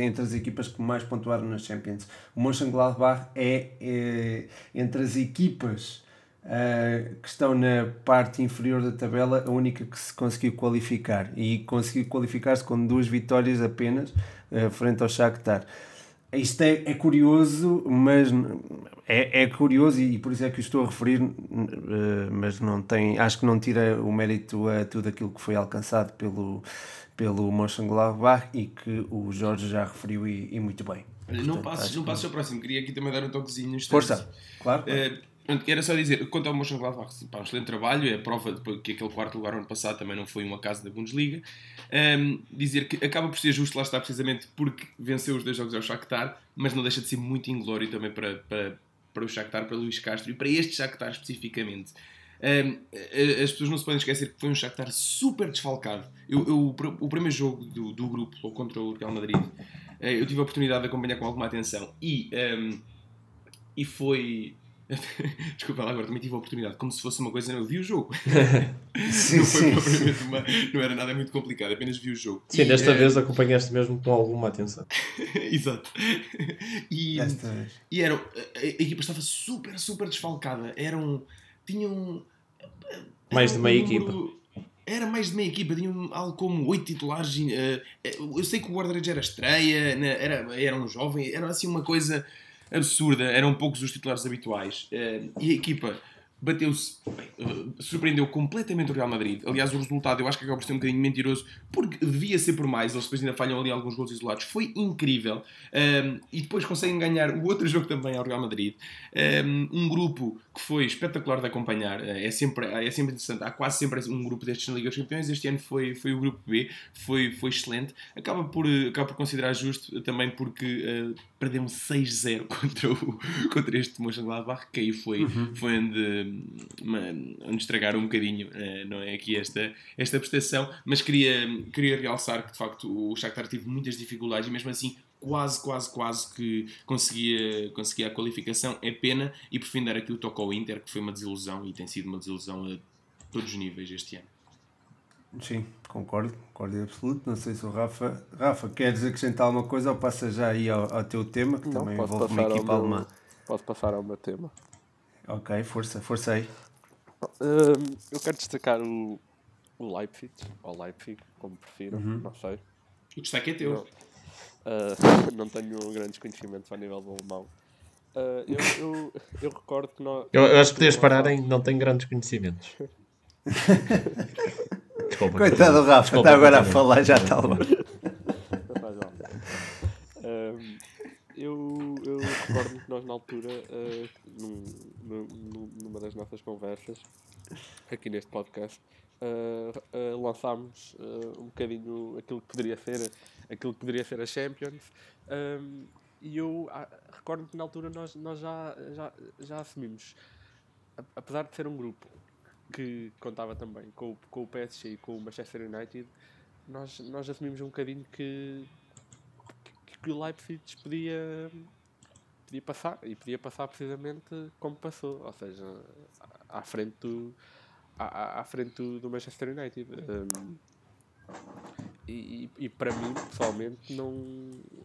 Speaker 1: entre as equipas que mais pontuaram nas Champions. O Mönchengladbach é, é entre as equipas uh, que estão na parte inferior da tabela a única que se conseguiu qualificar e conseguiu qualificar-se com duas vitórias apenas uh, frente ao Shakhtar. Isto é, é curioso, mas é, é curioso e, e por isso é que o estou a referir, uh, mas não tem, acho que não tira o mérito a tudo aquilo que foi alcançado pelo, pelo Mönchengladbach e que o Jorge já referiu e, e muito bem.
Speaker 4: Portanto, não passes, não passes ao próximo, queria aqui também dar um toquezinho.
Speaker 1: Força, claro.
Speaker 4: Uh, era só dizer, quanto ao Mönchengladbach, pá, um excelente trabalho, é a prova de que aquele quarto lugar ano passado também não foi um acaso da Bundesliga. Um, dizer que acaba por ser justo, lá está precisamente porque venceu os dois jogos ao Shakhtar, mas não deixa de ser muito inglório também para, para, para o Shakhtar, para Luís Castro e para este Shakhtar especificamente. Um, as pessoas não se podem esquecer que foi um Shakhtar super desfalcado. Eu, eu, o primeiro jogo do, do grupo contra o Real Madrid, eh, eu tive a oportunidade de acompanhar com alguma atenção e, um, e foi Desculpa lá, agora também tive a oportunidade, como se fosse uma coisa, não, eu vi o jogo. sim, não foi propriamente uma, não era nada muito complicado, apenas vi o jogo.
Speaker 2: Sim, e, desta é... vez acompanhaste mesmo com alguma atenção.
Speaker 4: Exato. E, e era, a, a, equipa estava super, super desfalcada. Eram. Tinham.
Speaker 2: Mais de meia um equipa.
Speaker 4: Era mais de meia equipa, tinham algo como oito titulares. Uh, eu sei que o guarda-redes era estreia, né, era, era um jovem, era assim uma coisa absurda, eram poucos os titulares habituais. Uh, e a equipa bateu-se, uh, surpreendeu completamente o Real Madrid. Aliás, o resultado eu acho que acaba por ser um bocadinho mentiroso, porque devia ser por mais, eles depois ainda falham ali alguns gols isolados. Foi incrível. Um, e depois conseguem ganhar o outro jogo também ao Real Madrid. Um, um grupo que foi espetacular de acompanhar. É sempre, é sempre interessante. Há quase sempre um grupo destes na Liga dos Campeões. Este ano foi, foi o grupo B, foi, foi excelente. Acaba por, acaba por considerar justo também porque uh, perdemos 6-0 contra, o, contra este Mönchengladbach, que aí foi, uhum. foi onde, onde estragaram um bocadinho, uh, não é aqui esta, esta prestação, mas queria, queria realçar que de facto o Shakhtar teve muitas dificuldades e mesmo assim quase, quase, quase que conseguia, conseguia a qualificação. É pena e por fim dar aqui o toque ao Inter, que foi uma desilusão e tem sido uma desilusão a todos os níveis este ano.
Speaker 1: Sim, concordo, concordo em absoluto. Não sei se o Rafa. Rafa, queres acrescentar alguma coisa ou passa já aí ao, ao teu tema, que Não, também envolve uma equipa
Speaker 3: meu, alemã? Posso passar ao meu tema.
Speaker 1: Ok, força, força aí.
Speaker 3: Uh, eu quero destacar o, o Leipzig, ou Leipzig, como prefiro, uhum. não sei.
Speaker 4: O destaque é teu.
Speaker 3: Não, uh, não tenho grandes conhecimentos ao nível do alemão. Uh, eu, eu, eu, recordo que nós.
Speaker 2: Eu, eu acho que podias parar em não tenho grandes conhecimentos.
Speaker 1: Desculpa, Coitado do Rafa, está agora a falar, já está lá.
Speaker 3: Um, eu, eu recordo que nós, na altura, uh, num, num, numa das nossas conversas, aqui neste podcast, uh, uh, lançámos uh, um bocadinho aquilo que poderia ser aquilo que poderia ser a Champions. Um, e eu ah, recordo que na altura nós, nós já, já, já assumimos apesar de ser um grupo que contava também com, com o PSG e com o Manchester United, nós, nós assumimos um bocadinho que, que, que o Leipzig podia, podia passar, e podia passar precisamente como passou, ou seja, à frente do, à, à frente do, do Manchester United. Um, e, e, para mim, pessoalmente, não.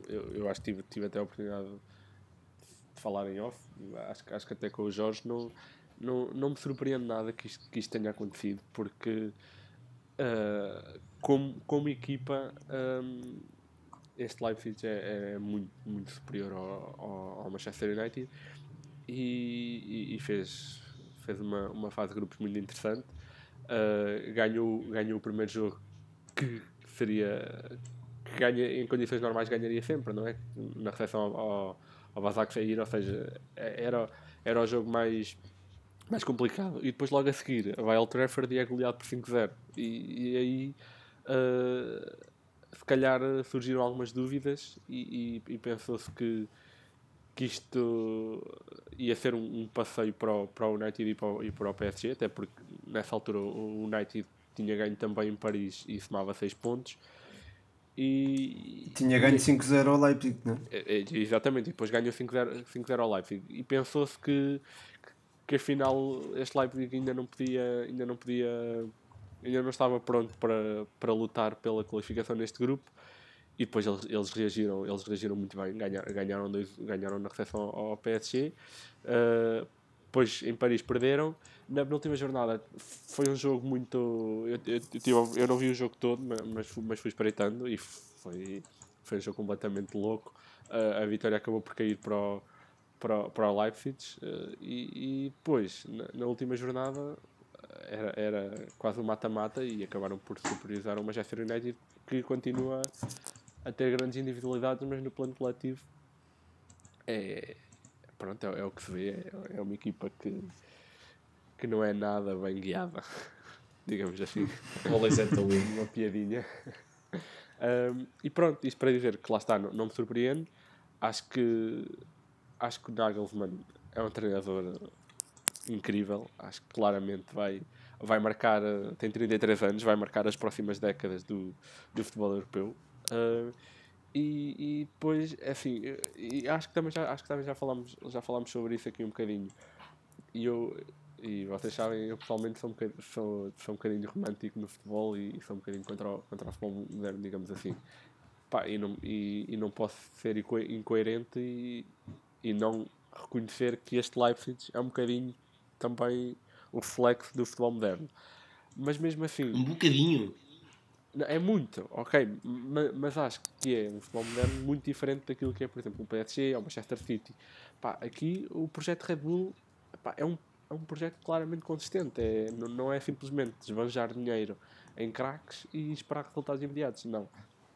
Speaker 3: Eu, eu acho que tive, tive até a oportunidade de falar em off, acho, acho que até com o Jorge não não, não me surpreende nada que isto, que isto tenha acontecido, porque uh, como, como equipa um, este Leipzig é, é, muito, muito superior ao, ao, Manchester United e, e, fez, fez uma, uma fase de grupos muito interessante. Uh, ganhou, ganhou o primeiro jogo que seria que ganha, em condições normais ganharia sempre, não é? Na recepção ao, ao, ao Basak sair, ou seja, é, era, era o jogo mais, mais complicado. E depois logo a seguir vai ao Trafford e é goleado por 5-0. E, e aí uh, se calhar surgiram algumas dúvidas e, e, e pensou-se que, que isto ia ser um, um, passeio para o, para o United e para o, e para o PSG, até porque nessa altura o United tinha ganho também em Paris e somava 6 pontos. E,
Speaker 1: tinha ganho 5-0 ao Leipzig, não é?
Speaker 3: é, é exatamente, e depois ganhou 5-0 ao Leipzig. E pensou-se que, que, afinal este Leipzig ainda não podia, ainda não podia, ainda não estava pronto para, para lutar pela qualificação neste grupo. E depois eles, eles reagiram, eles reagiram muito bem, ganharam, ganharam, dois, ganharam na recepção ao PSG. Uh, depois em Paris perderam. Na penúltima jornada foi um jogo muito. Eu, eu, eu, eu não vi o jogo todo, mas, mas fui espreitando e foi, foi um jogo completamente louco. Uh, a vitória acabou por cair para o, para, para o Leipzig uh, e, e, depois, na, na, última jornada, era, era quase um mata-mata e acabaram por superiorizar o Manchester United que continua a ter grandes individualidades, mas no plano coletivo é, pronto, é, é, o que se vê, é, é, uma equipa que, que não é nada bem guiada, digamos assim. uma piadinha. Um, e pronto, isto para dizer que lá está, não, não, me surpreende. Acho que acho que o Nagelsmann é um treinador incrível. Acho que claramente vai, vai marcar, tem 33 anos, vai marcar as próximas décadas do, do futebol europeu. Uh, e, e depois, é assim, e acho que também já, acho que também já falámos, já falámos sobre isso aqui um bocadinho. E eu, e vocês sabem, eu pessoalmente sou um bocadinho, sou, sou um bocadinho romântico no futebol e, sou um bocadinho contra o, contra o futebol moderno, digamos assim. Pá, e, não, e, e não posso ser incoerente e não reconhecer que este Leipzig é um bocadinho também o reflexo do futebol moderno. Mas mesmo assim.
Speaker 4: Um bocadinho.
Speaker 3: É muito, ok, mas acho que é um futebol moderno muito diferente daquilo que é, por exemplo, o PSG ou o Manchester City. Pá, aqui o projeto Red Bull pá, é, um, é um projeto claramente consistente, é, não, não é simplesmente desbanjar dinheiro em craques e esperar resultados imediatos, não.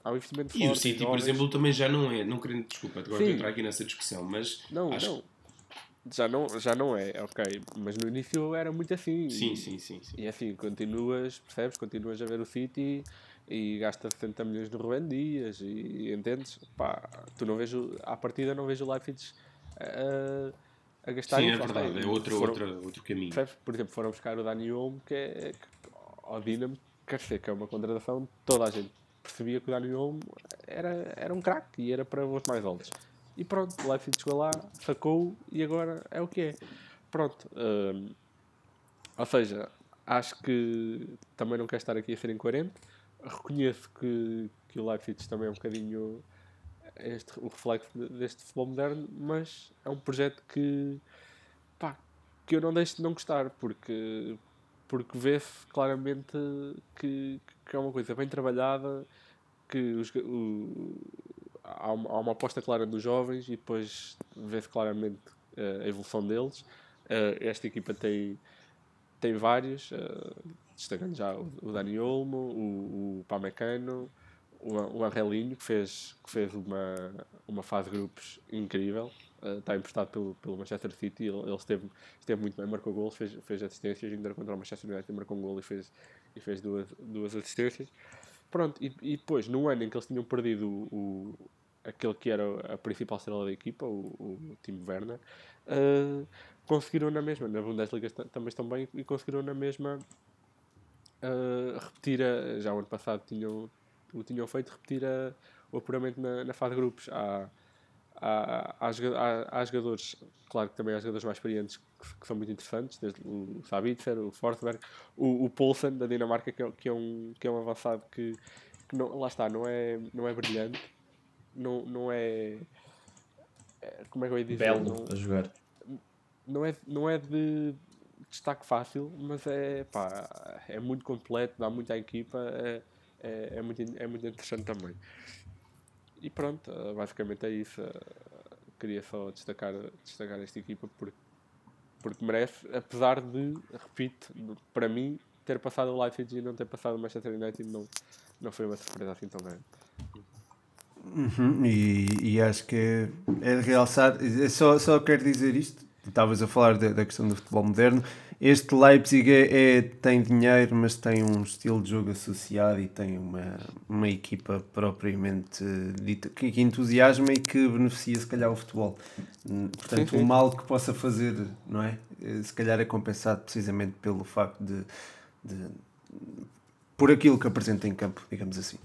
Speaker 3: Há um investimento
Speaker 4: e forte. E o City, por exemplo, também já não é, não querendo, desculpa, agora a entrar aqui nessa discussão, mas
Speaker 3: não, acho não. Já não, já não é, ok. Mas no início era muito assim.
Speaker 4: Sim, e, sim, sim, sim.
Speaker 3: E assim, continuas, percebes? Continuas a ver o City e gasta 70 milhões no Ruben Dias e entendes? Pá, tu não vejo, à partida não vejo o Leipzig a, a gastar
Speaker 4: Sim, é verdade, é outro, foram, outro, outro caminho.
Speaker 3: Percebes? Por exemplo, foram buscar o Dani Olmo, que é que, ao Dinamo, quer dizer, que é uma contratação, toda a gente percebia que o Dani era, era um craque e era para os mais altos. E pronto, o Leipzig chegou lá, sacou e agora é o que é. Pronto. Hum, ou seja, acho que também não quero estar aqui a ser incoerente. Reconheço que, que o Leipzig também é um bocadinho este, o reflexo deste futebol moderno, mas é um projeto que, pá, que eu não deixo de não gostar, porque, porque vê-se claramente que, que é uma coisa bem trabalhada, que os, o, há uma, há uma aposta clara nos jovens e depois vê-se claramente uh, a evolução deles. Uh, esta equipa tem, tem vários, uh, destacando já o, o Dani Olmo, o, o Pamecano, o, o Angelinho, que fez, que fez uma, uma fase de grupos incrível. Está emprestado pelo, pelo Manchester City. Ele, ele esteve, esteve muito bem, marcou gols, fez, fez assistências. Ainda contra o Manchester United, marcou um gol e fez, e fez duas, duas assistências. Pronto, e, e depois, no ano em que eles tinham perdido o, aquele que era a principal estrela da equipa, o, o Timo Werner, uh, conseguiram na mesma, na Bundesliga também estão bem, e conseguiram na mesma uh, repetir, a, já o ano passado tinham, o tinham feito, repetir a, o apuramento na, na fase de grupos. Há, há, há, há, há jogadores, claro que também há jogadores mais experientes que, que são muito interessantes, desde o Sabitzer, o Forsberg, o, o Poulsen da Dinamarca, que é, que é, um, que é um avançado que, que não, lá está, não é, não é brilhante, não, não é, é, Como é que eu ia dizer?
Speaker 2: Belo
Speaker 3: não,
Speaker 2: a jogar.
Speaker 3: Não é, não é de destaque fácil, mas é, pá, é muito completo, dá muito à equipa, é, é, é, muito, é muito interessante também. E pronto, basicamente é isso. queria só destacar, destacar esta equipa porque, porque merece, apesar de, repito, para mim, ter passado o Leipzig e não ter passado o Manchester United não, não foi uma surpresa assim tão grande.
Speaker 1: Uhum, e, e, acho que é de realçar, só, só quero dizer isto, estavas a falar da, da, questão do futebol moderno, este Leipzig é, é, tem dinheiro, mas tem um estilo de jogo associado e tem uma, uma equipa propriamente dita que, que entusiasma e que beneficia se calhar o futebol. Portanto, sim, sim. o mal que possa fazer, não é? Se calhar é compensado precisamente pelo facto de, de por aquilo que apresenta em campo, digamos assim.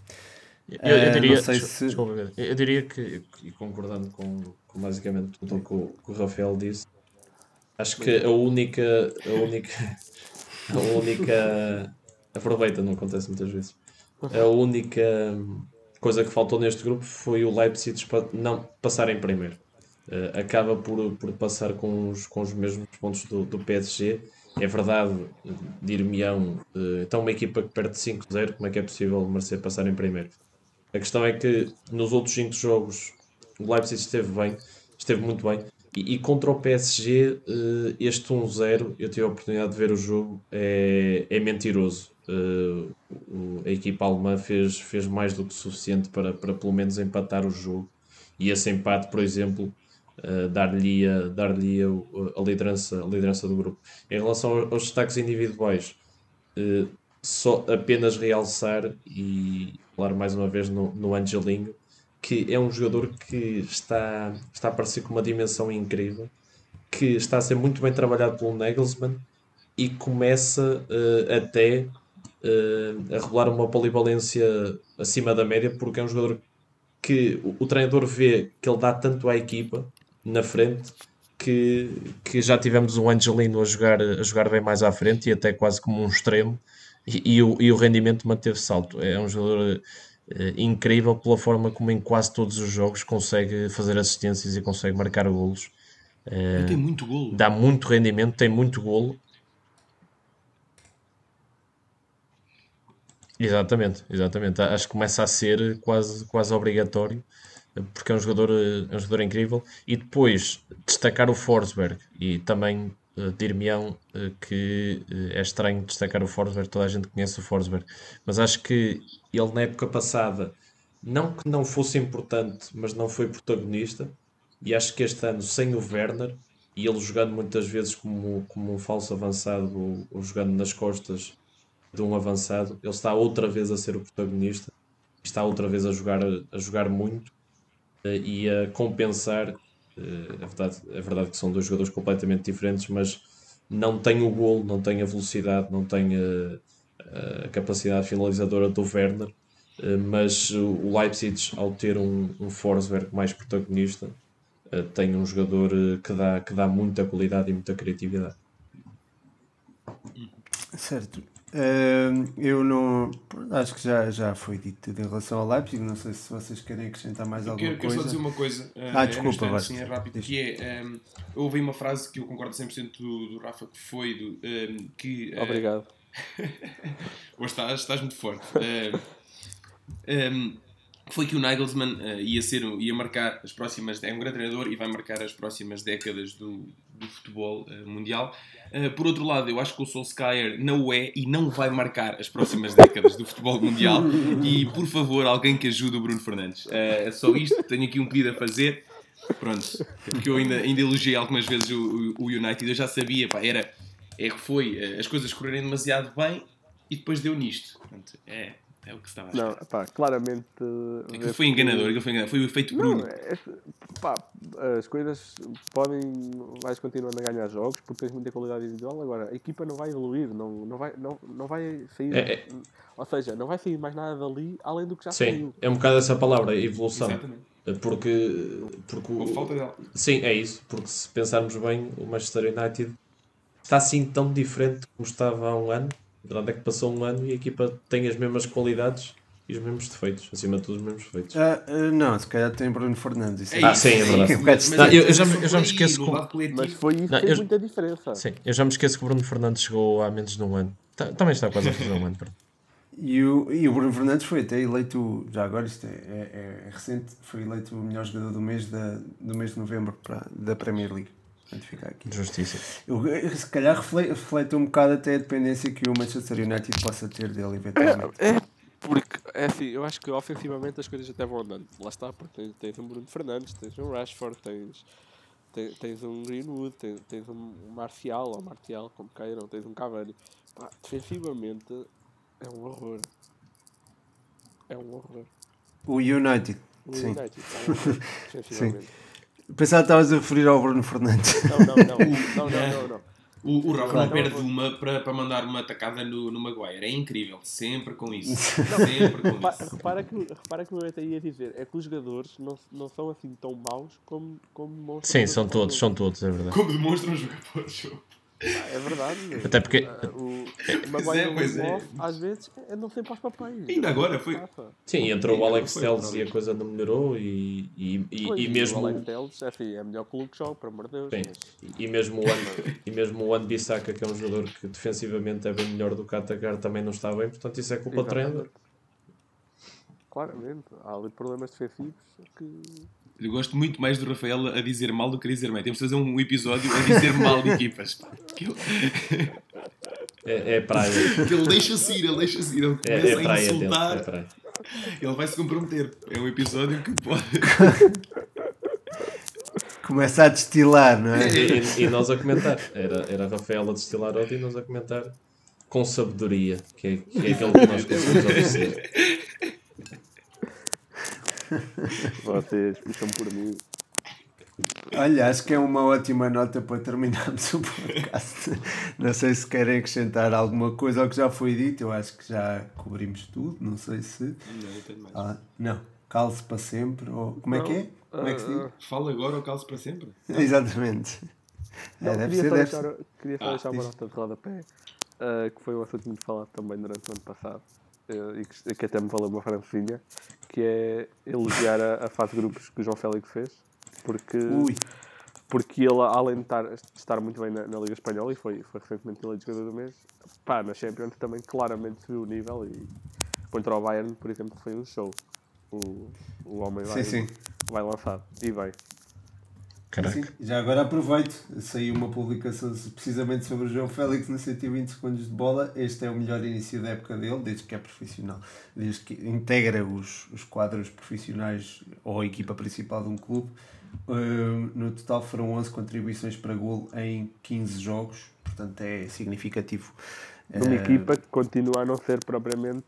Speaker 2: Eu, eu, diria, uh, se... desculpa, eu diria que, e concordando com, com basicamente tudo o, que o Rafael disse, acho que a única, a única, a única, aproveita, não acontece muitas vezes, a única coisa que faltou neste grupo foi o Leipzig não passar em primeiro. Uh, acaba por, por passar com os, com os mesmos pontos do, do PSG. É verdade, dir-me-ão, uh, então uma equipa que perde 5-0, como é que é possível merecer passar em primeiro? A questão é que nos outros 5 jogos o Leipzig esteve bem, esteve muito bem. E, e contra o PSG, eh, este 1-0, eu tive a oportunidade de ver o jogo, é, é mentiroso. O, a equipa alemã fez, fez mais do que suficiente para, para pelo menos empatar o jogo. E esse empate, por exemplo, uh, dar-lhe a, dar a, a, liderança, a liderança do grupo. Em relação aos destaques individuais, só apenas realçar e falar mais uma vez no, no Angelinho, que é um jogador que está, está a aparecer com uma dimensão incrível, que está a ser muito bem trabalhado pelo Nagelsmann e começa uh, até uh, a revelar uma polivalência acima da média, porque é um jogador que o, o, treinador vê que ele dá tanto à equipa na frente que, que já tivemos o Angelino a jogar, a jogar bem mais à frente e até quase como um extremo e, e, o, e o rendimento manteve-se alto. É um jogador incrível pela forma como em quase todos os jogos consegue fazer assistências e consegue marcar golos.
Speaker 4: Uh, tem muito golo.
Speaker 2: Dá muito rendimento, tem muito golo. Exatamente, exatamente. Acho que começa a ser quase, quase obrigatório porque é um jogador, é um jogador incrível. E depois destacar o Forsberg e também uh, dir-me-ão uh, que uh, é estranho destacar o Forsberg, toda a gente conhece o Forsberg, mas acho que ele na época passada, não que não fosse importante, mas não foi protagonista, e acho que este ano, sem o Werner, e ele jogando muitas vezes como, como um falso avançado ou, ou jogando nas costas de um avançado, ele está outra vez a ser o protagonista, está outra vez a jogar, a jogar muito e a compensar é verdade, é verdade que são dois jogadores completamente diferentes, mas não tem o golo, não tem a velocidade, não tem a, a capacidade finalizadora do Werner. Eh, mas o Leipzig, ao ter um, um Forsberg mais protagonista, eh, tem um jogador que dá, que dá muita qualidade e muita criatividade.
Speaker 1: Certo. Uh, eu não. Acho que já, já foi dito tudo em relação ao Leipzig. Não sei se vocês querem acrescentar mais eu alguma
Speaker 4: quero,
Speaker 1: coisa.
Speaker 4: Quero só dizer uma coisa.
Speaker 1: Uh, ah, desculpa,
Speaker 4: é assim, é rápido. Que é. Um, eu ouvi uma frase que eu concordo 100% do, do Rafa, que foi do, um, que.
Speaker 3: Uh, Obrigado.
Speaker 4: Hoje estás, estás muito forte. um, foi que o Nagelsmann uh, ia, ser, ia marcar as próximas. É um grande treinador e vai marcar as próximas décadas do, do futebol uh, mundial. Uh, por outro lado, eu acho que o Solskjaer não o é e não vai marcar as próximas décadas do futebol mundial. E por favor, alguém que ajude o Bruno Fernandes. é só isto. Tenho aqui um pedido a fazer. Pronto, porque eu ainda, ainda elogiei algumas vezes o, o United. Eu já sabia, pá, era. É que foi as coisas correrem demasiado bem e depois deu nisto. Portanto, é, é o que estava a
Speaker 3: Não, pá, claramente.
Speaker 4: Aquilo foi enganador, aquilo foi enganador. Foi o efeito Bruno. Não,
Speaker 3: é, pá, as coisas podem. Vais continuando a ganhar jogos porque tens muita qualidade individual. Agora, a equipa não vai evoluir, não, não, vai, não, não vai sair. É, é. Ou seja, não vai sair mais nada dali além do que já
Speaker 2: Sim,
Speaker 3: saiu.
Speaker 2: é um bocado essa palavra, evolução.
Speaker 4: Exatamente.
Speaker 2: Porque. porque
Speaker 4: falta dela.
Speaker 2: Sim, é isso. Porque se pensarmos bem, o Manchester United está assim tão diferente como estava há um ano verdade é que passou um ano e a equipa tem as mesmas qualidades e os mesmos defeitos, acima de tudo os mesmos defeitos.
Speaker 1: Uh, uh, não, se calhar tem Bruno Fernandes.
Speaker 2: É ah, sim, é verdade. mas, não, eu, eu, já, eu já me esqueço.
Speaker 3: Mas foi isso que fez muita diferença.
Speaker 2: Sim, eu já me esqueço que o Bruno Fernandes chegou há menos de um ano. Tá, também está quase a fazer um ano.
Speaker 1: E o, e o Bruno Fernandes foi até eleito, já agora isto é, é, é recente, foi eleito o melhor jogador do mês, da, do mês de novembro para, da Premier League. Portanto, fica aqui.
Speaker 2: Justiça.
Speaker 1: Eu, se calhar reflete, reflete um bocado até a dependência que o Manchester United possa ter dele eventualmente.
Speaker 3: É, é porque, é assim, eu acho que ofensivamente as coisas até vão andando. Lá está, porque tens, tens um Bruno Fernandes, tens um Rashford, tens, tens, tens um Greenwood, tens, tens um Marcial, ou Martial, como queiram, tens um Cavani. Pá, defensivamente é um horror. É um horror.
Speaker 1: O United.
Speaker 3: O
Speaker 1: sim.
Speaker 3: United é defensivamente.
Speaker 1: Pensava que estavas a referir ao Bruno Fernandes.
Speaker 3: Não, não, não. não, não, não, não.
Speaker 4: O, o Rafa
Speaker 3: Claro.
Speaker 4: não perde uma para, para mandar uma tacada no, no Maguire. É incrível. Sempre com isso. Sempre com
Speaker 3: Repa-
Speaker 4: isso.
Speaker 3: Repara que, repara que o que eu até ia dizer é que os jogadores não, não são assim tão maus como, como demonstram
Speaker 2: Sim, são todos, são todos, é verdade.
Speaker 4: Como demonstram os jogadores.
Speaker 3: É verdade. meu.
Speaker 2: Até porque-
Speaker 3: Ah, o, o
Speaker 4: Pois
Speaker 3: Maguire
Speaker 4: é,
Speaker 3: no
Speaker 4: pois é.
Speaker 3: às vezes andam sempre aos papéis.
Speaker 4: Ainda agora foi-
Speaker 3: Rafa.
Speaker 2: Sim, entrou o Alex Telles e a coisa não melhorou e, e, e,
Speaker 3: Pois,
Speaker 2: e mesmo...
Speaker 3: O Alex Telles, é assim, é melhor que o Luke Shaw, por amor de Deus.
Speaker 2: Sim,
Speaker 3: mas-
Speaker 2: e mesmo o Wan- e mesmo o Bissaka, que é um jogador que defensivamente é bem melhor do que a atacar, também não está bem, portanto isso é culpa do treinador.
Speaker 3: Claramente, há ali problemas defensivos que.
Speaker 4: Eu gosto muito mais do Rafael a dizer mal do que a dizer bem. Temos de fazer um episódio a dizer mal de equipas. pá. Que ele,
Speaker 2: É, é praia.
Speaker 4: que ele deixa-se ir, ele deixa-se ir. Ele
Speaker 2: É,
Speaker 4: começa
Speaker 2: é
Speaker 4: a
Speaker 2: praia dele.
Speaker 4: insultar.
Speaker 2: É praia.
Speaker 4: Ele vai se comprometer. É um episódio que pode.
Speaker 1: Começa a destilar, não é?
Speaker 2: E, e- nós a comentar. Era, era Rafael a destilar ódio e nós a comentar com sabedoria, que é, que é aquilo que nós conseguimos oferecer.
Speaker 3: Vocês puxam por mim.
Speaker 1: Olha, acho que é uma ótima nota para terminarmos o podcast. Não sei se querem acrescentar alguma coisa ao que já foi dito. Eu acho que já cobrimos tudo. Não sei se.
Speaker 4: Não, eu tenho mais.
Speaker 1: Ah, não, cale-se para sempre. Ou... Como é que é? Como é que se diz?
Speaker 3: Ah,
Speaker 4: Fala agora ou calço para sempre?
Speaker 1: Exatamente.
Speaker 3: Não,
Speaker 1: É, deve
Speaker 3: queria
Speaker 1: ser,
Speaker 3: só
Speaker 1: deve
Speaker 3: deixar,
Speaker 1: ser.
Speaker 3: queria só
Speaker 4: Ah,
Speaker 3: deixar uma nota de rodapé, ah, que foi um assunto muito falado também durante o ano passado, eh, e que, que até me valeu uma francesinha, que é elogiar a, a fase de grupos que o João Félix fez, porque,
Speaker 1: Ui,
Speaker 3: porque ele, além de estar, de estar muito bem na, na Liga Espanhola, e foi, foi recentemente eleito jogador do mês, pá, na Champions também claramente subiu o nível, e contra o Bayern, por exemplo, foi um show. O, o homem vai,
Speaker 1: sim, sim.
Speaker 3: vai lançar, e bem.
Speaker 2: Caraca.
Speaker 1: Sim, já agora aproveito. Saiu uma publicação precisamente sobre o João Félix no 120 segundos de bola. Este é o melhor início da época dele, desde que é profissional, desde que integra os, os quadros profissionais ou a equipa principal de um clube. Uh, no total foram 11 contribuições para gol em 15 jogos, portanto é significativo.
Speaker 3: Uma
Speaker 1: Uh,
Speaker 3: equipa que continua a não ser propriamente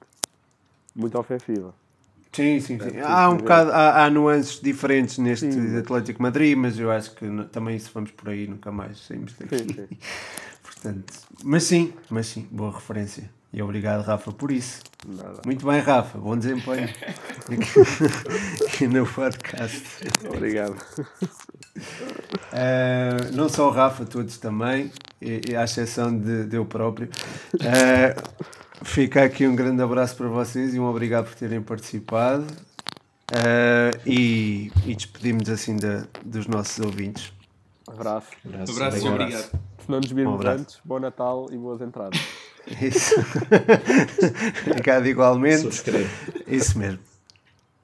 Speaker 3: muito ofensiva.
Speaker 1: Sim, sim, sim. Há um
Speaker 3: sim.
Speaker 1: bocado, há, há nuances diferentes neste
Speaker 3: Sim,
Speaker 1: Atlético Madrid, mas eu acho que também se vamos por aí nunca mais saímos daqui.
Speaker 3: Sim, sim.
Speaker 1: Portanto, mas sim, mas sim, boa referência. E obrigado, Rafa, por isso.
Speaker 3: Nada.
Speaker 1: Muito bem, Rafa, bom desempenho aqui, aqui no podcast.
Speaker 3: Obrigado.
Speaker 1: Uh, não só o Rafa, todos também, e, e à exceção de, de eu próprio. Uh, fica aqui um grande abraço para vocês e um obrigado por terem participado. Uh, e, e despedimos assim da, dos nossos ouvintes.
Speaker 3: Abraço.
Speaker 2: Abraço,
Speaker 4: Abraço e obrigado.
Speaker 3: Se não nos virmos
Speaker 1: Um abraço.
Speaker 3: antes, bom Natal e boas entradas.
Speaker 1: Isso. obrigado igualmente.
Speaker 2: Subscreve.
Speaker 1: Isso mesmo.